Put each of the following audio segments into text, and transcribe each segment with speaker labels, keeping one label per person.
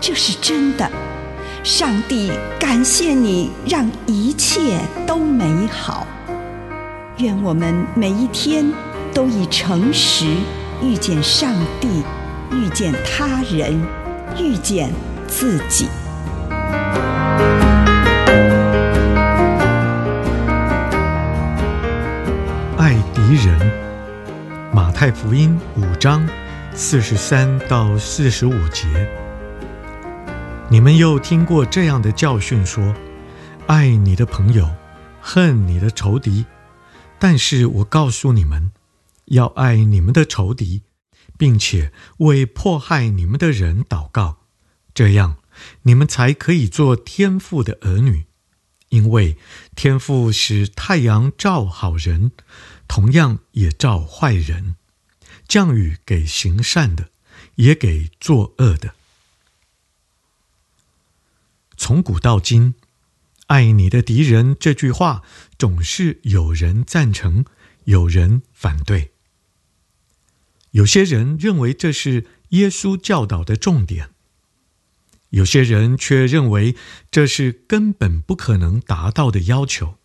Speaker 1: 这是真的，上帝感谢你，让一切都美好。愿我们每一天都以诚实遇见上帝，遇见他人，遇见自己。
Speaker 2: 爱敌人，马太福音五章四十三到四十五节。你们又听过这样的教训说：“爱你的朋友，恨你的仇敌。”但是我告诉你们，要爱你们的仇敌，并且为迫害你们的人祷告，这样你们才可以做天父的儿女。因为天父使太阳照好人，同样也照坏人，降雨给行善的，也给作恶的。从古到今，“爱你的敌人”这句话总是有人赞成，有人反对。有些人认为这是耶稣教导的重点，有些人却认为这是根本不可能达到的要求。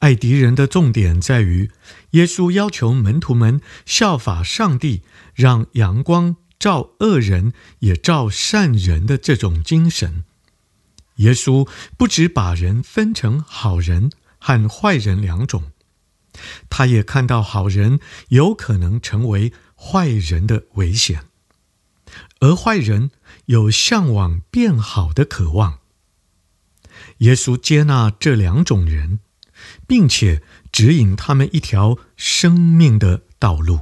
Speaker 2: 爱敌人的重点在于，耶稣要求门徒们效法上帝，让阳光照恶人也照善人的这种精神。耶稣不只把人分成好人和坏人两种，他也看到好人有可能成为坏人的危险，而坏人有向往变好的渴望。耶稣接纳这两种人，并且指引他们一条生命的道路。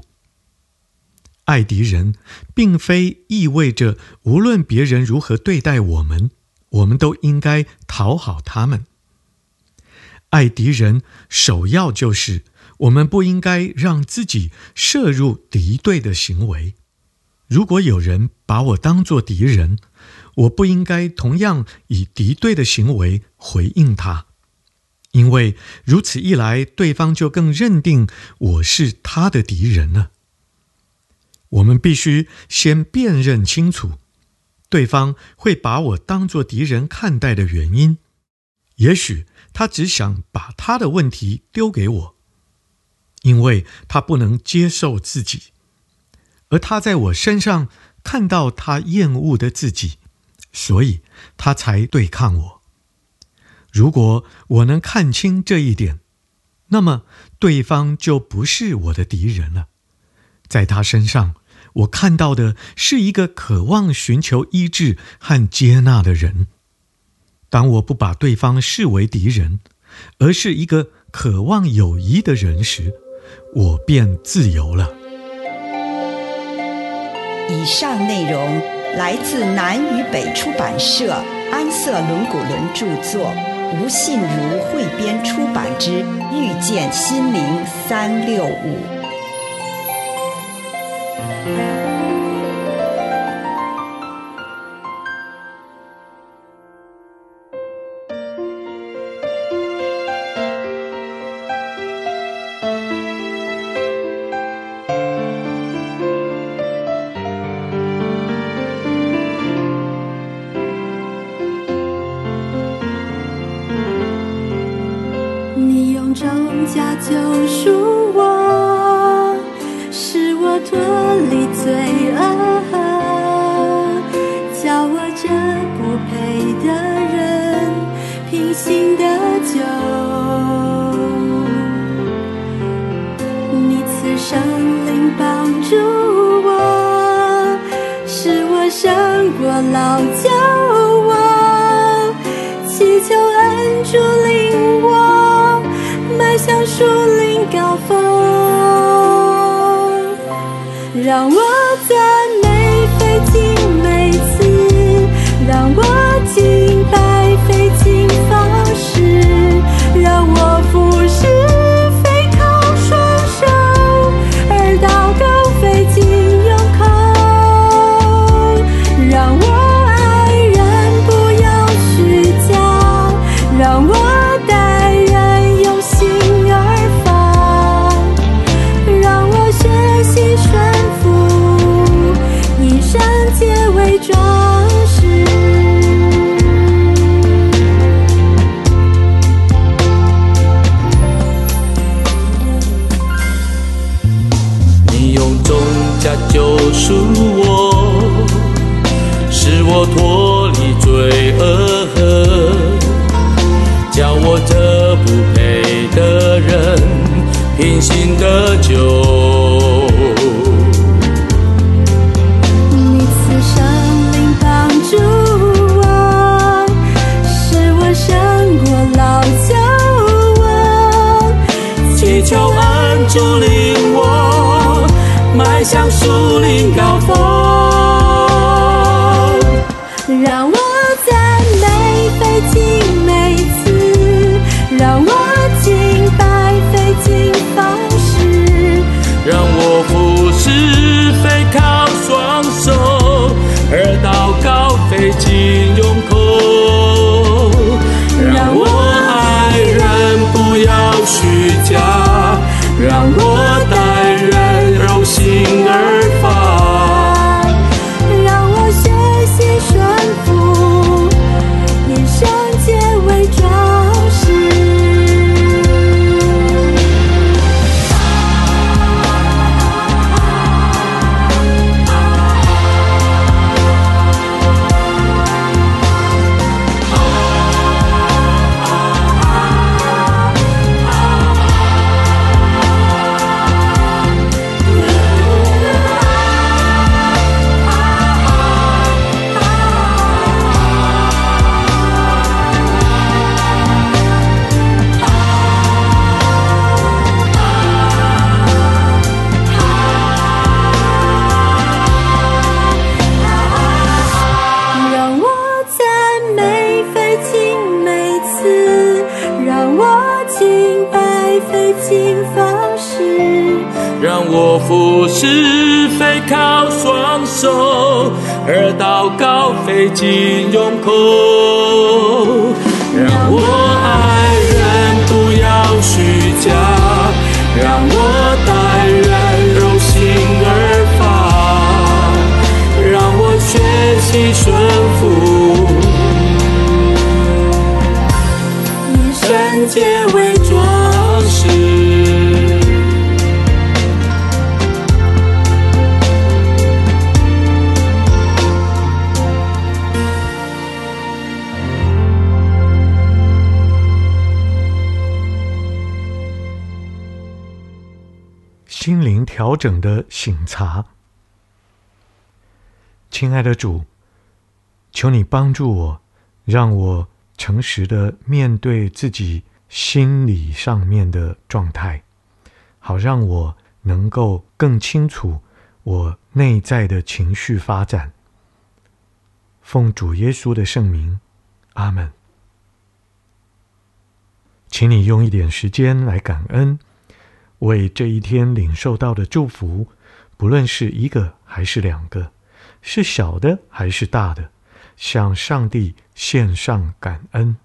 Speaker 2: 爱敌人，并非意味着无论别人如何对待我们。我们都应该讨好他们。爱敌人，首要就是我们不应该让自己涉入敌对的行为。如果有人把我当作敌人，我不应该同样以敌对的行为回应他，因为如此一来，对方就更认定我是他的敌人了。我们必须先辨认清楚。对方会把我当作敌人看待的原因，也许他只想把他的问题丢给我，因为他不能接受自己，而他在我身上看到他厌恶的自己，所以他才对抗我。如果我能看清这一点，那么对方就不是我的敌人了，在他身上。我看到的是一个渴望寻求医治和接纳的人。当我不把对方视为敌人，而是一个渴望友谊的人时，我便自由了。
Speaker 1: 以上内容来自南与北出版社安瑟伦古伦著作，吴信如汇编出版之《遇见心灵三六五》。
Speaker 3: 树林。高峰，让我
Speaker 4: 向告费尽用口。
Speaker 2: 调整的醒察，亲爱的主，求你帮助我，让我诚实的面对自己心理上面的状态，好让我能够更清楚我内在的情绪发展。奉主耶稣的圣名，阿门。请你用一点时间来感恩。为这一天领受到的祝福，不论是一个还是两个，是小的还是大的，向上帝献上感恩。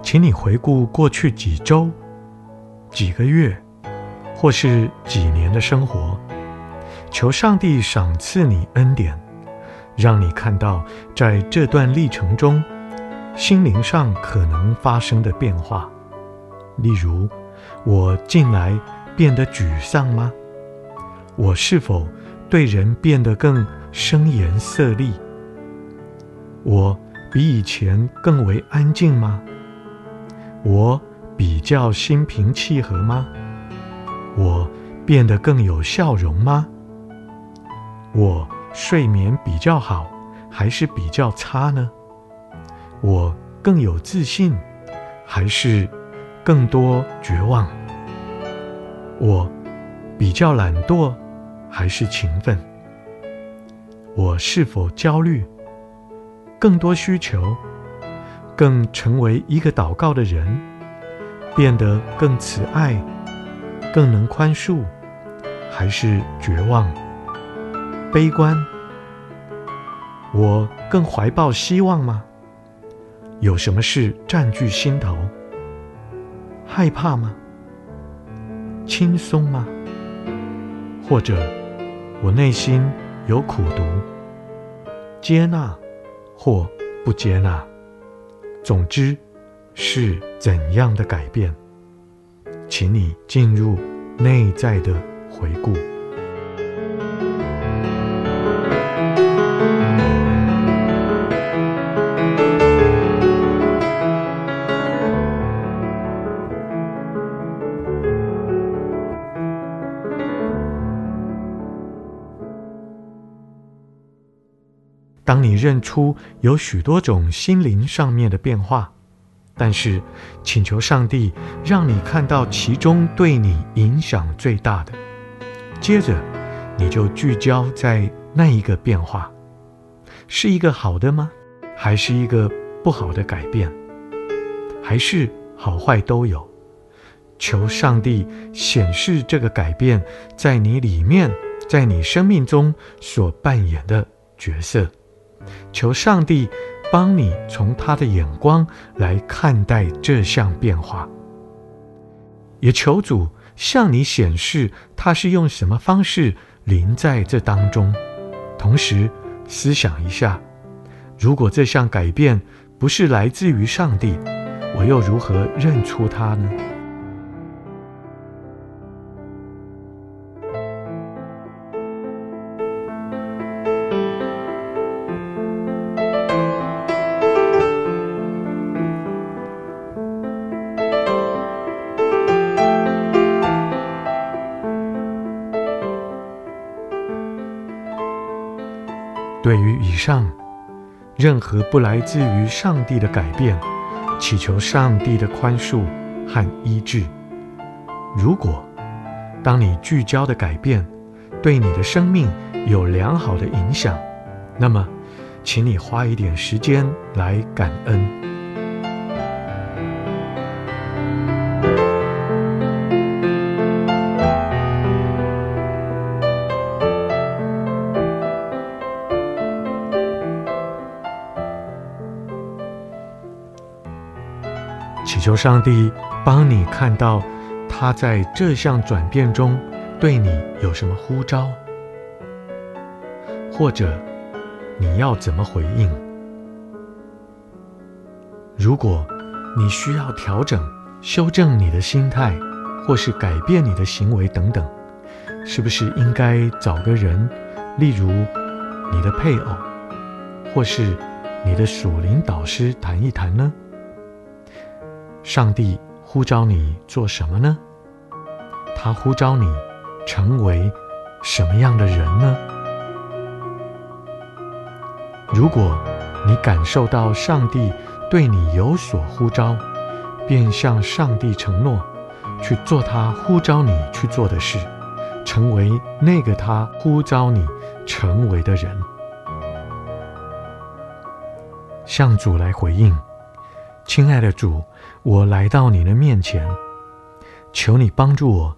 Speaker 2: 请你回顾过去几周、几个月，或是几年的生活，求上帝赏赐你恩典。让你看到，在这段历程中，心灵上可能发生的变化。例如，我近来变得沮丧吗？我是否对人变得更声颜色厉？我比以前更为安静吗？我比较心平气和吗？我变得更有笑容吗？我睡眠比较好，还是比较差呢？我更有自信，还是更多绝望？我比较懒惰，还是勤奋？我是否焦虑？更多需求，更成为一个祷告的人，变得更慈爱，更能宽恕，还是绝望、悲观？我更怀抱希望吗？有什么事占据心头？害怕吗？轻松吗？或者我内心有苦毒？接纳或不接纳？总之是怎样的改变？请你进入内在的回顾。当你认出有许多种心灵上面的变化，但是请求上帝让你看到其中对你影响最大的，接着你就聚焦在那一个变化，是一个好的吗？还是一个不好的改变？还是好坏都有？求上帝显示这个改变在你里面，在你生命中所扮演的角色。求上帝帮你从他的眼光来看待这项变化，也求主向你显示他是用什么方式临在这当中。同时思想一下，如果这项改变不是来自于上帝，我又如何认出他呢？对于以上任何不来自于上帝的改变，祈求上帝的宽恕和医治。如果当你聚焦的改变对你的生命有良好的影响，那么，请你花一点时间来感恩。求上帝帮你看到他在这项转变中对你有什么呼召，或者你要怎么回应。如果你需要调整、修正你的心态，或是改变你的行为等等，是不是应该找个人，例如你的配偶，或是你的属灵导师谈一谈呢？上帝呼召你做什么呢？他呼召你成为什么样的人呢？如果你感受到上帝对你有所呼召，便向上帝承诺去做他呼召你去做的事，成为那个他呼召你成为的人，向主来回应。亲爱的主，我来到你的面前，求你帮助我，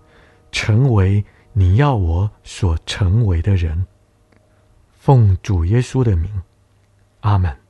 Speaker 2: 成为你要我所成为的人。奉主耶稣的名，阿门。